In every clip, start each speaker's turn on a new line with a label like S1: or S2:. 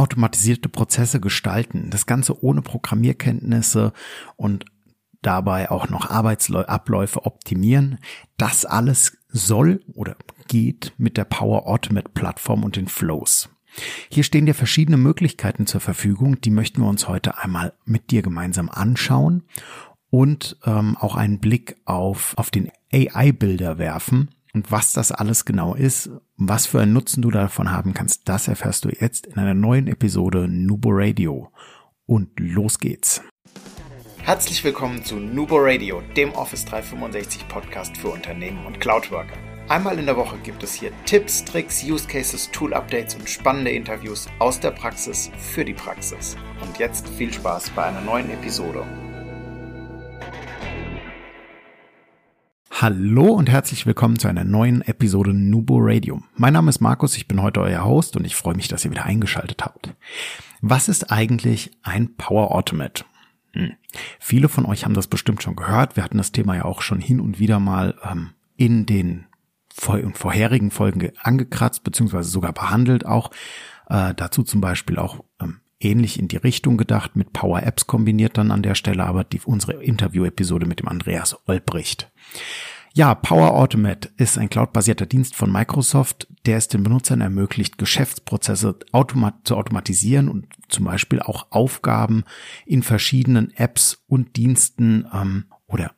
S1: automatisierte Prozesse gestalten. Das Ganze ohne Programmierkenntnisse und dabei auch noch Arbeitsabläufe optimieren. Das alles soll oder geht mit der Power Automate Plattform und den Flows. Hier stehen dir verschiedene Möglichkeiten zur Verfügung, die möchten wir uns heute einmal mit dir gemeinsam anschauen und ähm, auch einen Blick auf, auf den AI-Bilder werfen. Und was das alles genau ist, was für einen Nutzen du davon haben kannst, das erfährst du jetzt in einer neuen Episode Nubo Radio. Und los geht's.
S2: Herzlich willkommen zu Nubo Radio, dem Office 365 Podcast für Unternehmen und Cloudworker. Einmal in der Woche gibt es hier Tipps, Tricks, Use Cases, Tool Updates und spannende Interviews aus der Praxis für die Praxis. Und jetzt viel Spaß bei einer neuen Episode.
S1: Hallo und herzlich willkommen zu einer neuen Episode Nubo Radio. Mein Name ist Markus, ich bin heute euer Host und ich freue mich, dass ihr wieder eingeschaltet habt. Was ist eigentlich ein Power Automate? Hm. Viele von euch haben das bestimmt schon gehört. Wir hatten das Thema ja auch schon hin und wieder mal ähm, in den vorherigen Folgen angekratzt, beziehungsweise sogar behandelt auch. Äh, dazu zum Beispiel auch ähm, ähnlich in die Richtung gedacht, mit Power Apps kombiniert dann an der Stelle, aber die, unsere Interview-Episode mit dem Andreas Olbricht. Ja, Power Automate ist ein cloudbasierter Dienst von Microsoft, der es den Benutzern ermöglicht, Geschäftsprozesse automat zu automatisieren und zum Beispiel auch Aufgaben in verschiedenen Apps und Diensten ähm, oder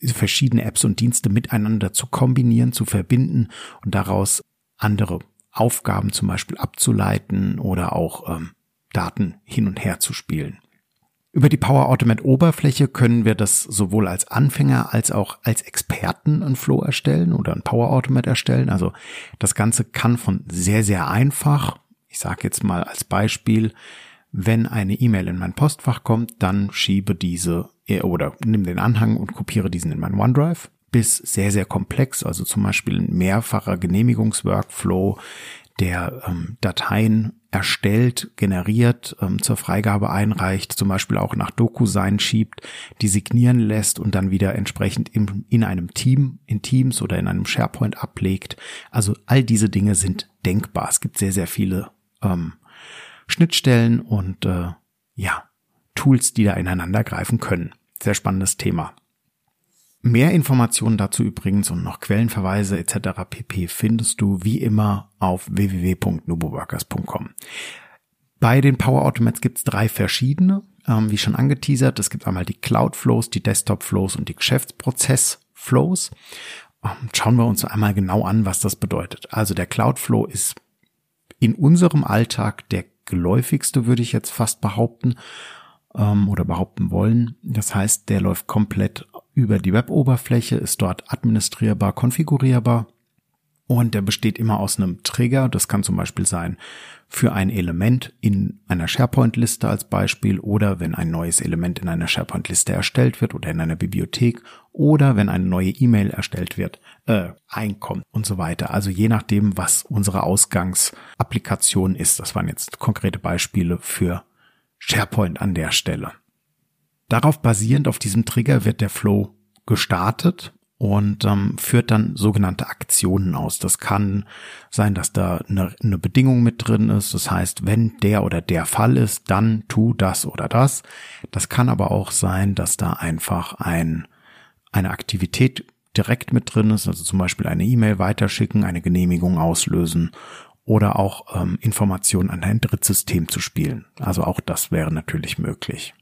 S1: verschiedene Apps und Dienste miteinander zu kombinieren, zu verbinden und daraus andere Aufgaben zum Beispiel abzuleiten oder auch ähm, Daten hin und her zu spielen. Über die Power Automate Oberfläche können wir das sowohl als Anfänger als auch als Experten ein Flow erstellen oder ein Power Automate erstellen. Also das Ganze kann von sehr, sehr einfach, ich sage jetzt mal als Beispiel, wenn eine E-Mail in mein Postfach kommt, dann schiebe diese oder nimm den Anhang und kopiere diesen in mein OneDrive bis sehr, sehr komplex, also zum Beispiel ein mehrfacher Genehmigungsworkflow, der ähm, Dateien erstellt, generiert, ähm, zur Freigabe einreicht, zum Beispiel auch nach DocuSign schiebt, die signieren lässt und dann wieder entsprechend im, in einem Team, in Teams oder in einem SharePoint ablegt. Also all diese Dinge sind denkbar. Es gibt sehr, sehr viele ähm, Schnittstellen und äh, ja, Tools, die da ineinander greifen können. Sehr spannendes Thema. Mehr Informationen dazu übrigens und noch Quellenverweise etc. pp. findest du wie immer auf www.nuboworkers.com. Bei den Power Automates gibt es drei verschiedene, ähm, wie schon angeteasert. Es gibt einmal die Cloud Flows, die Desktop Flows und die Geschäftsprozess Flows. Ähm, schauen wir uns einmal genau an, was das bedeutet. Also der Cloud Flow ist in unserem Alltag der geläufigste, würde ich jetzt fast behaupten ähm, oder behaupten wollen. Das heißt, der läuft komplett über die Web-Oberfläche, ist dort administrierbar, konfigurierbar und der besteht immer aus einem Trigger. Das kann zum Beispiel sein für ein Element in einer SharePoint-Liste als Beispiel oder wenn ein neues Element in einer SharePoint-Liste erstellt wird oder in einer Bibliothek oder wenn eine neue E-Mail erstellt wird, äh, einkommt und so weiter. Also je nachdem, was unsere Ausgangsapplikation ist. Das waren jetzt konkrete Beispiele für SharePoint an der Stelle. Darauf basierend auf diesem Trigger wird der Flow gestartet und ähm, führt dann sogenannte Aktionen aus. Das kann sein, dass da eine, eine Bedingung mit drin ist. Das heißt, wenn der oder der Fall ist, dann tu das oder das. Das kann aber auch sein, dass da einfach ein, eine Aktivität direkt mit drin ist, also zum Beispiel eine E-Mail weiterschicken, eine Genehmigung auslösen oder auch ähm, Informationen an ein Drittsystem zu spielen. Also auch das wäre natürlich möglich.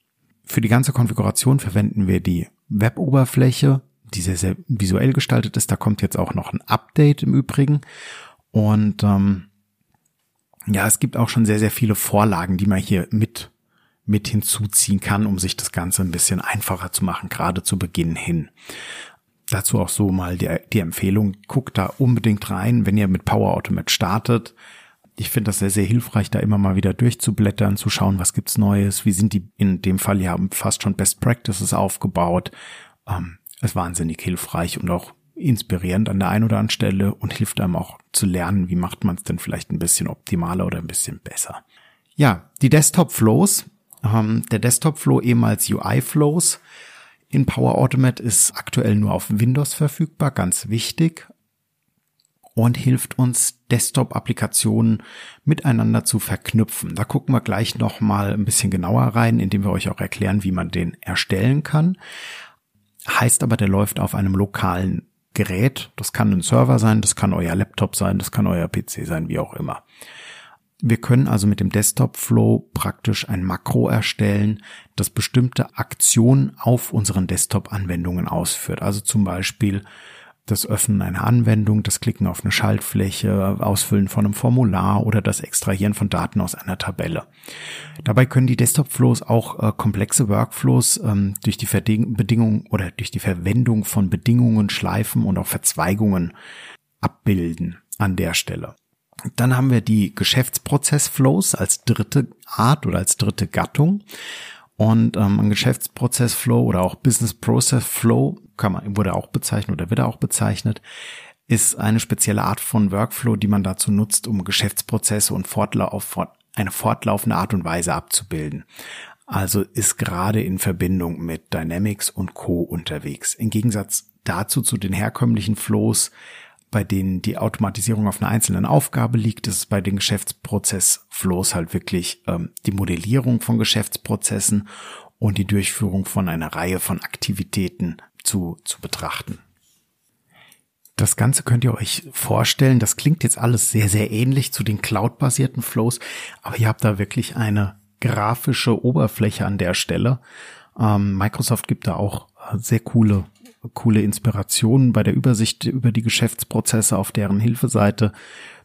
S1: Für die ganze Konfiguration verwenden wir die Web-Oberfläche, die sehr, sehr visuell gestaltet ist. Da kommt jetzt auch noch ein Update im Übrigen. Und ähm, ja, es gibt auch schon sehr, sehr viele Vorlagen, die man hier mit, mit hinzuziehen kann, um sich das Ganze ein bisschen einfacher zu machen, gerade zu Beginn hin. Dazu auch so mal die, die Empfehlung, guckt da unbedingt rein, wenn ihr mit Power Automate startet. Ich finde das sehr, sehr hilfreich, da immer mal wieder durchzublättern, zu schauen, was gibt's Neues, wie sind die in dem Fall ja fast schon Best Practices aufgebaut. Ähm, ist wahnsinnig hilfreich und auch inspirierend an der einen oder anderen Stelle und hilft einem auch zu lernen, wie macht man es denn vielleicht ein bisschen optimaler oder ein bisschen besser. Ja, die Desktop Flows, ähm, der Desktop Flow ehemals UI Flows, in Power Automate ist aktuell nur auf Windows verfügbar, ganz wichtig. Und hilft uns, Desktop-Applikationen miteinander zu verknüpfen. Da gucken wir gleich noch mal ein bisschen genauer rein, indem wir euch auch erklären, wie man den erstellen kann. Heißt aber, der läuft auf einem lokalen Gerät. Das kann ein Server sein, das kann euer Laptop sein, das kann euer PC sein, wie auch immer. Wir können also mit dem Desktop Flow praktisch ein Makro erstellen, das bestimmte Aktionen auf unseren Desktop-Anwendungen ausführt. Also zum Beispiel das Öffnen einer Anwendung, das Klicken auf eine Schaltfläche, Ausfüllen von einem Formular oder das Extrahieren von Daten aus einer Tabelle. Dabei können die Desktop-Flows auch äh, komplexe Workflows ähm, durch die Verding Bedingung oder durch die Verwendung von Bedingungen, Schleifen und auch Verzweigungen abbilden an der Stelle. Dann haben wir die Geschäftsprozess-Flows als dritte Art oder als dritte Gattung. Und ähm, ein Geschäftsprozess-Flow oder auch Business Process Flow kann man, wurde auch bezeichnet oder wird auch bezeichnet, ist eine spezielle Art von Workflow, die man dazu nutzt, um Geschäftsprozesse und fortlauf, eine fortlaufende Art und Weise abzubilden. Also ist gerade in Verbindung mit Dynamics und Co. unterwegs. Im Gegensatz dazu zu den herkömmlichen Flows, bei denen die Automatisierung auf einer einzelnen Aufgabe liegt, ist es bei den Geschäftsprozessflows halt wirklich ähm, die Modellierung von Geschäftsprozessen und die Durchführung von einer Reihe von Aktivitäten zu, zu betrachten. Das Ganze könnt ihr euch vorstellen, das klingt jetzt alles sehr, sehr ähnlich zu den Cloud-basierten Flows, aber ihr habt da wirklich eine grafische Oberfläche an der Stelle. Ähm, Microsoft gibt da auch äh, sehr coole, coole Inspirationen bei der Übersicht über die Geschäftsprozesse auf deren Hilfeseite.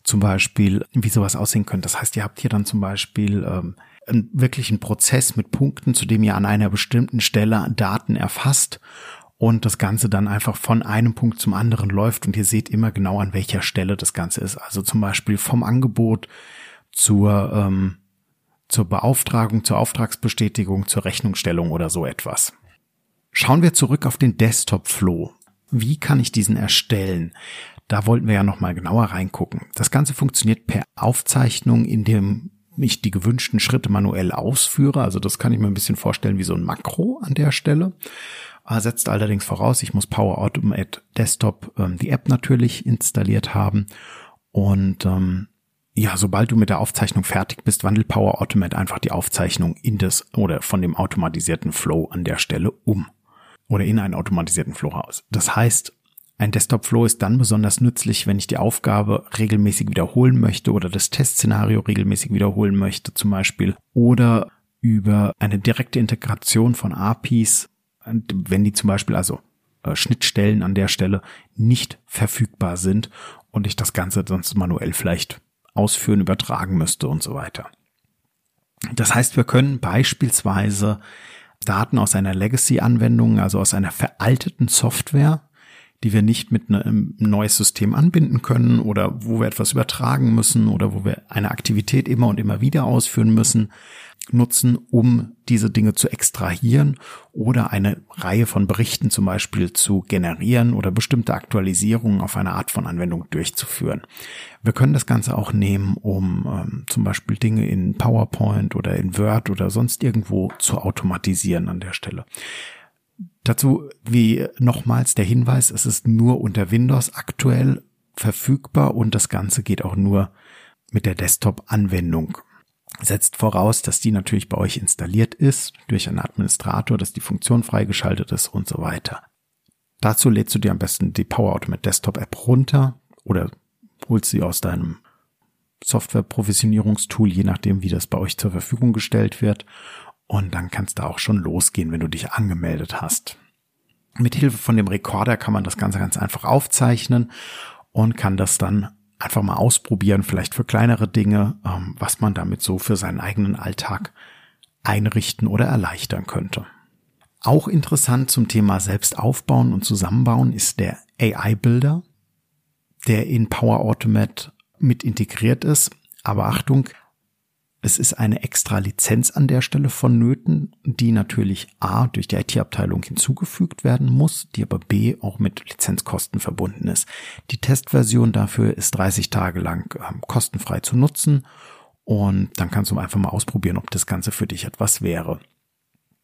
S1: Zum Beispiel, wie sowas aussehen könnte. Das heißt, ihr habt hier dann zum Beispiel ähm, einen wirklichen Prozess mit Punkten, zu dem ihr an einer bestimmten Stelle Daten erfasst und das Ganze dann einfach von einem Punkt zum anderen läuft und ihr seht immer genau an welcher Stelle das Ganze ist. Also zum Beispiel vom Angebot zur, ähm, zur Beauftragung, zur Auftragsbestätigung, zur Rechnungsstellung oder so etwas. Schauen wir zurück auf den Desktop Flow. Wie kann ich diesen erstellen? Da wollten wir ja nochmal genauer reingucken. Das Ganze funktioniert per Aufzeichnung, in dem ich die gewünschten Schritte manuell ausführe. Also das kann ich mir ein bisschen vorstellen wie so ein Makro an der Stelle setzt allerdings voraus, ich muss Power Automate Desktop ähm, die App natürlich installiert haben und ähm, ja, sobald du mit der Aufzeichnung fertig bist, wandelt Power Automate einfach die Aufzeichnung in das oder von dem automatisierten Flow an der Stelle um oder in einen automatisierten Flow raus. Das heißt, ein Desktop Flow ist dann besonders nützlich, wenn ich die Aufgabe regelmäßig wiederholen möchte oder das Testszenario regelmäßig wiederholen möchte zum Beispiel oder über eine direkte Integration von APIs wenn die zum Beispiel also äh, Schnittstellen an der Stelle nicht verfügbar sind und ich das Ganze sonst manuell vielleicht ausführen, übertragen müsste und so weiter. Das heißt, wir können beispielsweise Daten aus einer Legacy-Anwendung, also aus einer veralteten Software, die wir nicht mit einem neues System anbinden können oder wo wir etwas übertragen müssen oder wo wir eine Aktivität immer und immer wieder ausführen müssen, nutzen, um diese Dinge zu extrahieren oder eine Reihe von Berichten zum Beispiel zu generieren oder bestimmte Aktualisierungen auf eine Art von Anwendung durchzuführen. Wir können das Ganze auch nehmen, um ähm, zum Beispiel Dinge in PowerPoint oder in Word oder sonst irgendwo zu automatisieren an der Stelle. Dazu wie nochmals der Hinweis, es ist nur unter Windows aktuell verfügbar und das Ganze geht auch nur mit der Desktop-Anwendung setzt voraus, dass die natürlich bei euch installiert ist durch einen Administrator, dass die Funktion freigeschaltet ist und so weiter. Dazu lädst du dir am besten die Power Automate Desktop App runter oder holst sie aus deinem Software-Provisionierungstool, je nachdem, wie das bei euch zur Verfügung gestellt wird. Und dann kannst du auch schon losgehen, wenn du dich angemeldet hast. Mit Hilfe von dem Rekorder kann man das Ganze ganz einfach aufzeichnen und kann das dann einfach mal ausprobieren, vielleicht für kleinere Dinge, ähm, was man damit so für seinen eigenen Alltag einrichten oder erleichtern könnte. Auch interessant zum Thema selbst aufbauen und zusammenbauen ist der AI-Builder, der in Power Automate mit integriert ist. Aber Achtung, es ist eine extra Lizenz an der Stelle vonnöten, die natürlich A durch die IT-Abteilung hinzugefügt werden muss, die aber B auch mit Lizenzkosten verbunden ist. Die Testversion dafür ist 30 Tage lang ähm, kostenfrei zu nutzen und dann kannst du einfach mal ausprobieren, ob das Ganze für dich etwas wäre.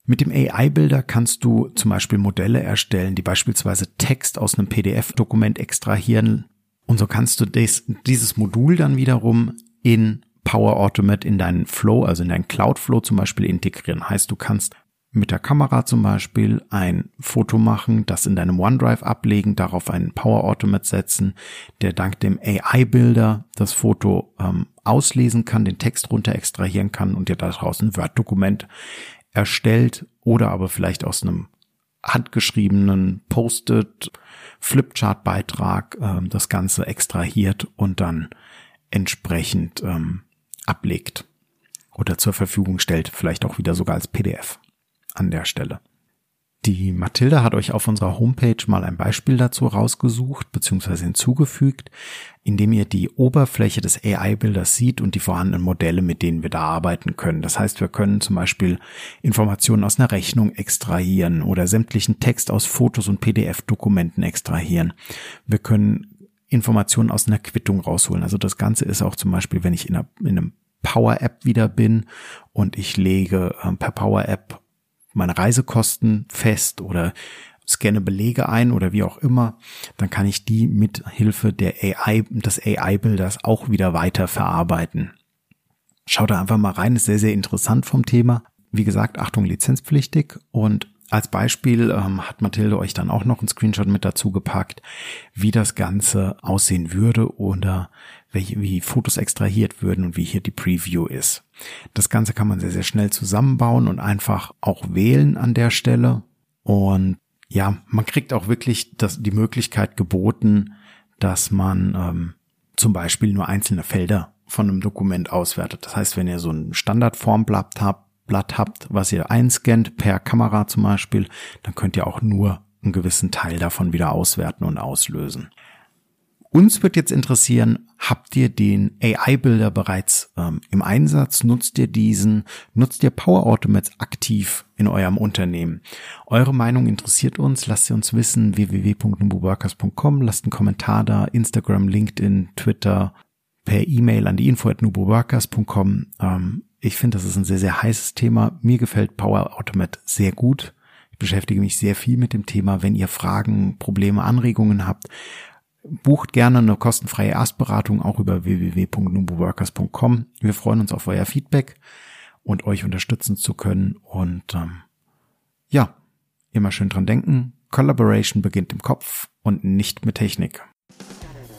S1: Mit dem AI-Builder kannst du zum Beispiel Modelle erstellen, die beispielsweise Text aus einem PDF-Dokument extrahieren Und so kannst du des, dieses Modul dann wiederum in Power Automate in deinen Flow, also in deinen Cloud Flow zum Beispiel integrieren. Heißt, du kannst mit der Kamera zum Beispiel ein Foto machen, das in deinem OneDrive ablegen, darauf einen Power Automate setzen, der dank dem AI-Bilder das Foto ähm, auslesen kann, den Text runter extrahieren kann und dir daraus ein Word-Dokument erstellt oder aber vielleicht aus einem handgeschriebenen Post-it Flipchart-Beitrag ähm, das Ganze extrahiert und dann entsprechend ähm, ablegt oder zur Verfügung stellt, vielleicht auch wieder sogar als PDF an der Stelle. Die Mathilda hat euch auf unserer Homepage mal ein Beispiel dazu rausgesucht bzw. hinzugefügt, indem ihr die Oberfläche des AI-Bilders sieht und die vorhandenen Modelle, mit denen wir da arbeiten können. Das heißt, wir können zum Beispiel Informationen aus einer Rechnung extrahieren oder sämtlichen Text aus Fotos und PDF-Dokumenten extrahieren. Wir können Informationen aus einer Quittung rausholen. Also das Ganze ist auch zum Beispiel, wenn ich in, einer, in einem Power-App wieder bin und ich lege äh, per Power-App meine Reisekosten fest oder scanne Belege ein oder wie auch immer, dann kann ich die mit Hilfe der AI, des AI-Bilders auch wieder weiter verarbeiten. Schaut da einfach mal rein, ist sehr, sehr interessant vom Thema. Wie gesagt, Achtung, lizenzpflichtig und als Beispiel ähm, hat Mathilde euch dann auch noch einen Screenshot mit dazu gepackt, wie das Ganze aussehen würde oder welche, wie Fotos extrahiert würden und wie hier die Preview ist. Das Ganze kann man sehr, sehr schnell zusammenbauen und einfach auch wählen an der Stelle. Und ja, man kriegt auch wirklich das, die Möglichkeit geboten, dass man ähm, zum Beispiel nur einzelne Felder von einem Dokument auswertet. Das heißt, wenn ihr so ein Standardformblatt habt, Blatt habt, was ihr einscannt per Kamera zum Beispiel, dann könnt ihr auch nur einen gewissen Teil davon wieder auswerten und auslösen. Uns wird jetzt interessieren, habt ihr den AI-Bilder bereits ähm, im Einsatz? Nutzt ihr diesen? Nutzt ihr Power Automates aktiv in eurem Unternehmen? Eure Meinung interessiert uns. Lasst sie uns wissen. www.nuboworkers.com. Lasst einen Kommentar da. Instagram, LinkedIn, Twitter, per E-Mail an die info at nuboworkers.com. Ähm, ich finde, das ist ein sehr, sehr heißes Thema. Mir gefällt Power Automate sehr gut. Ich beschäftige mich sehr viel mit dem Thema. Wenn ihr Fragen, Probleme, Anregungen habt, bucht gerne eine kostenfreie Erstberatung auch über www.nuboworkers.com. Wir freuen uns auf euer Feedback und euch unterstützen zu können. Und ähm, ja, immer schön dran denken. Collaboration beginnt im Kopf und nicht mit Technik.